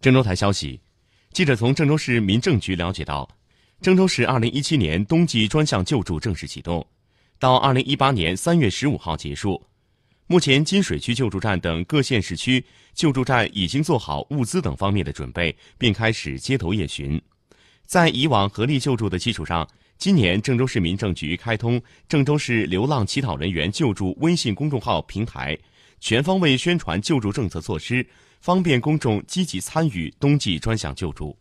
郑州台消息，记者从郑州市民政局了解到，郑州市2017年冬季专项救助正式启动，到2018年3月15号结束。目前，金水区救助站等各县市区救助站已经做好物资等方面的准备，并开始街头夜巡。在以往合力救助的基础上，今年郑州市民政局开通郑州市流浪乞讨人员救助微信公众号平台，全方位宣传救助政策措施，方便公众积极参与冬季专项救助。